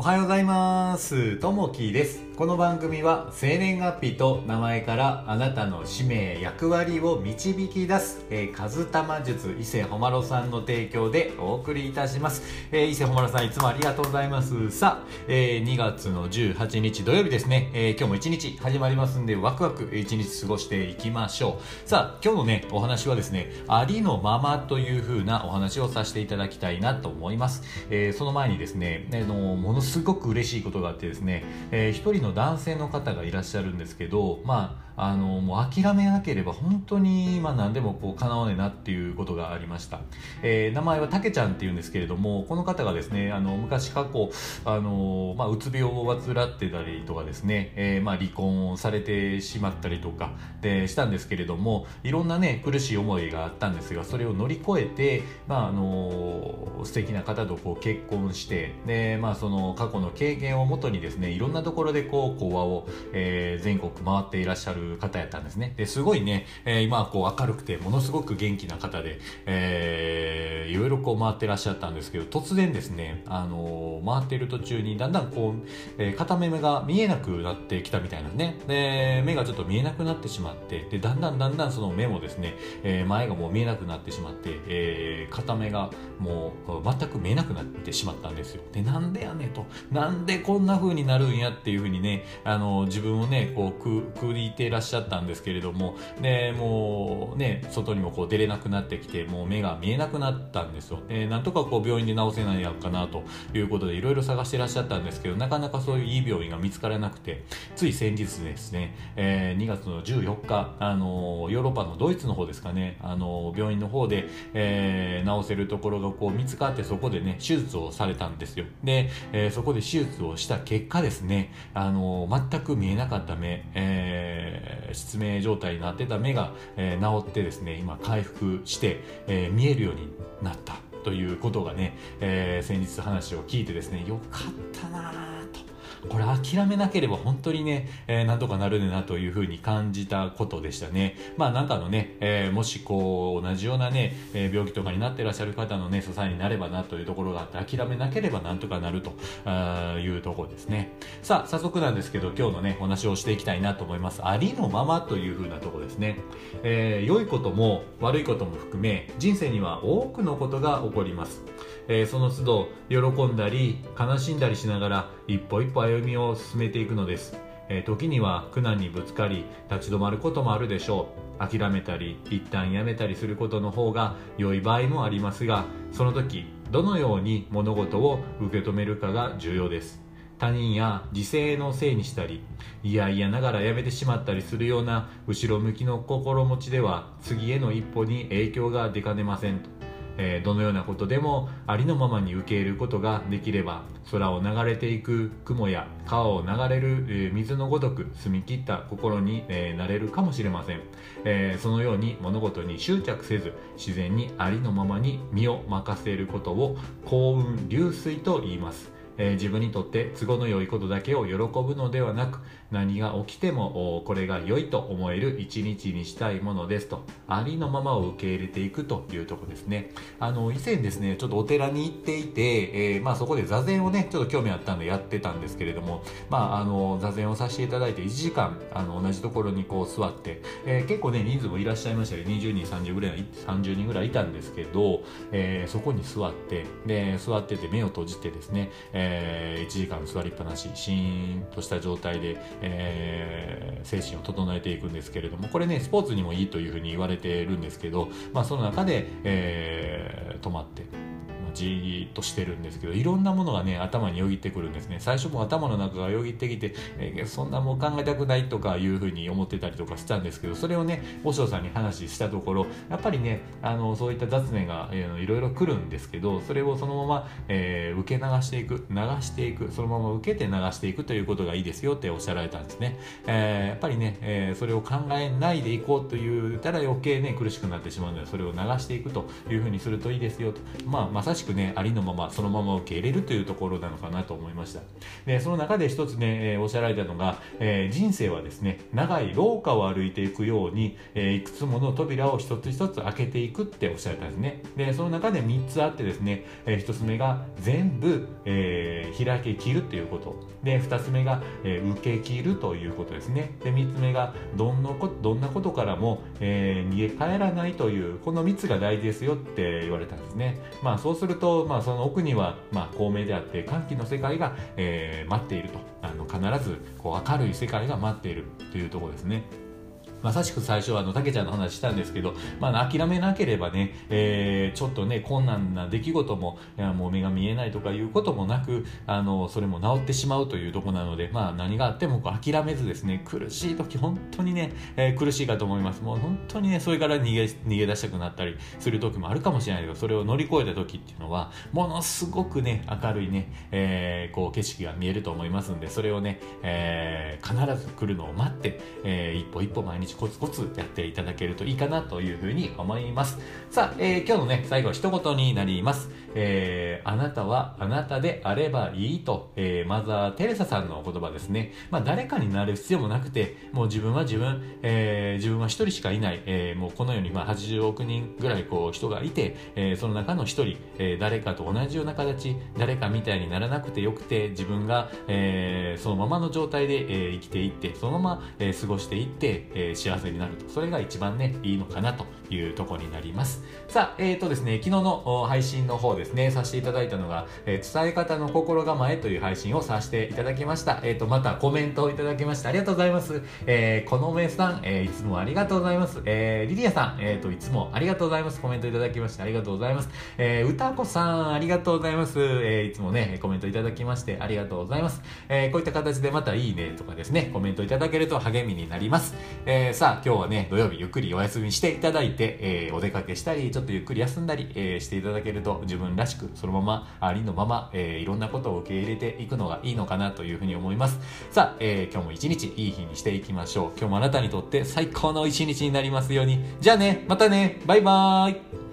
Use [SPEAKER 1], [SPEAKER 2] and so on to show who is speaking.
[SPEAKER 1] おはようございます。ともきです。この番組は生年月日と名前からあなたの使命、役割を導き出す、えー、カズタマ術伊勢ほまろさんの提供でお送りいたします。えー、伊勢ほまろさんいつもありがとうございます。さあ、えー、2月の18日土曜日ですね、えー、今日も一日始まりますんでワクワク一日過ごしていきましょう。さあ、今日のね、お話はですね、ありのままという風なお話をさせていただきたいなと思います。えー、その前にですね、あのものすごく嬉しいことがあってですね、えー、一人の男性の方がいらっしゃるんですけど、まあ、のもう諦めなければ本当に、まあ、何でもこう叶わねえなっていうことがありました、えー、名前はたけちゃんっていうんですけれどもこの方がですねあの昔過去あの、まあ、うつ病を患ってたりとかですね、えー、まあ、離婚をされてしまったりとかでしたんですけれどもいろんなね苦しい思いがあったんですがそれを乗り越えて、まあ、あの素敵な方とこう結婚してで、まあ、その過去の経験をもとにですねいろんなところでこう講話を、えー、全国回っていらっしゃる方やったんですね。ですごいね、えー、今はこう明るくてものすごく元気な方で、えー、いろいろこう回ってらっしゃったんですけど、突然ですね、あのー、回ってる途中にだんだんこう、えー、片目が見えなくなってきたみたいなんですね。で、目がちょっと見えなくなってしまって、で、だんだんだんだんその目もですね、えー、前がもう見えなくなってしまって、えー、片目がもう全く見えなくなってしまったんですよ。で、なんでやねと、なんでこんな風になるんやっていう風にね、あの、自分をね、こう、く、くりてららっしゃったんですけれども、で、もうね、外にもこう出れなくなってきて、もう目が見えなくなったんですよ。で、なんとかこう病院で治せないやかなということで、いろいろ探してらっしゃったんですけど、なかなかそういういい病院が見つからなくて、つい先日ですね、えー、2月の14日、あの、ヨーロッパのドイツの方ですかね、あの、病院の方で、えー、治せるところがこう見つかって、そこでね、手術をされたんですよ。で、えー、そこで手術をした結果ですね、あの、全く見えなかった目、えー、失明状態になってた目が、えー、治ってですね、今回復して、えー、見えるようになったということがね、えー、先日話を聞いてですね、よかったなと。これ諦めなければ本当にね、えー、なんとかなるねなというふうに感じたことでしたね。まあなんかのね、えー、もしこう同じようなね、えー、病気とかになってらっしゃる方のね、支えになればなというところがあって諦めなければなんとかなるというところですね。さあ、早速なんですけど今日のね、お話をしていきたいなと思います。ありのままというふうなところですね。えー、良いことも悪いことも含め人生には多くのことが起こります。えー、その都度喜んだり悲しんだりしながら一歩一歩歩みを進めていくのです、えー、時には苦難にぶつかり立ち止まることもあるでしょう。諦めたり一旦やめたりすることの方が良い場合もありますがその時どのように物事を受け止めるかが重要です。他人や自制のせいにしたりいやいやながらやめてしまったりするような後ろ向きの心持ちでは次への一歩に影響が出かねませんえ、どのようなことでもありのままに受け入れることができれば空を流れていく雲や川を流れる、水のごとく澄み切った心に、えー、なれるかもしれません、えそのように物事に執着せず自然にありのままに身を任せることを幸運流水と言います。えー、自分にとって都合の良いことだけを喜ぶのではなく何が起きてもこれが良いと思える一日にしたいものですと。ありのままを受け入れていくというとこですね。あの以前ですねちょっとお寺に行っていて、えー、まあ、そこで座禅をねちょっと興味あったんでやってたんですけれども、まあ、あの座禅をさせていただいて1時間あの同じところにこう座って、えー、結構ね人数もいらっしゃいましたけど20人30ぐらい30人ぐらいいたんですけど、えそこに座ってで座ってて目を閉じてですね、ええー、1時間座りっぱなしシーンとした状態で、えー、精神を整えていくんですけれどもこれねスポーツにもいいというふうに言われてるんですけど、まあ、その中で、えー、止まってじーっとしてるんですけどいろんなものがね頭によぎってくるんですね。最初も頭の中がよぎってきて、えー、そんなもう考えたくないとかいうふうに思ってたりとかしたんですけどそれをね和尚さんに話したところやっぱりねあのそういった雑念が、えー、いろいろ来るんですけどそれをそのまま、えー、受け流していく流していくそのまま受けて流していくということがいいですよっておっしゃられたんですね、えー、やっぱりね、えー、それを考えないでいこうと言ったら余計ね苦しくなってしまうのでそれを流していくというふうにするといいですよと。まあまさししくねありのままそのまま受け入れるというところなのかなと思いました。でその中で一つね、えー、おっしゃられたのが、えー、人生はですね長い廊下を歩いていくように、えー、いくつもの扉を一つ一つ開けていくっておっしゃられたんですね。でその中で3つあってですね、えー、1つ目が全部、えー、開けきるということ。で2つ目が、えー、受けきるということですね。で3つ目がどんなことどんなことからも、えー、逃げ帰らないというこの3つが大事ですよって言われたんですね。まあそうするると、まあ、その奥には、まあ、光明であって歓喜の世界が、えー、待っていると。あの必ずこう明るい世界が待っているというところですね。まさしく最初はあの、たけちゃんの話したんですけど、まあ、諦めなければね、えー、ちょっとね、困難な出来事も、いやもう目が見えないとかいうこともなく、あの、それも治ってしまうというとこなので、まあ、何があっても諦めずですね、苦しい時、本当にね、えー、苦しいかと思います。もう本当にね、それから逃げ、逃げ出したくなったりする時もあるかもしれないけど、それを乗り越えた時っていうのは、ものすごくね、明るいね、えー、こう、景色が見えると思いますんで、それをね、えー、必ず来るのを待って、えー、一歩一歩毎日日コツコツやっていただけるといいかなというふうに思います。さあ、えー、今日のね、最後一言になります。えー、あなたはあなたであればいいと、えー、マザー・テレサさんの言葉ですね。まあ、誰かになる必要もなくて、もう自分は自分、えー、自分は一人しかいない、えー、もうこのようにまあ80億人ぐらいこう人がいて、えー、その中の一人、えー、誰かと同じような形、誰かみたいにならなくてよくて、自分が、えー、そのままの状態で、えー、生きていって、そのまま、えー、過ごしていって、えー、幸せになると。それが一番ね、いいのかなというとこになります。さあ、えっ、ー、とですね、昨日の配信の方ですね、させていただいたのが、えー、伝え方の心構えという配信をさせていただきました。えっ、ー、と、またコメントをいただきましてありがとうございます。えー、このめさん、えー、いつもありがとうございます。えー、リリアさん、えっ、ー、と、いつもありがとうございます。コメントいただきましてありがとうございます。えー、歌子さん、ありがとうございます。えー、いつもね、コメントいただきましてありがとうございます。えー、こういった形でまたいいねとかですね、コメントいただけると励みになります。ー、さあ、今日はね、土曜日ゆっくりお休みしていただいて、えー、お出かけしたり、ちょっとゆっくり休んだり、えー、していただけると自分らしく、そのまま、ありのまま、えー、いろんなことを受け入れていくのがいいのかなというふうに思います。さあ、えー、今日も一日いい日にしていきましょう。今日もあなたにとって最高の一日になりますように。じゃあね、またね、バイバーイ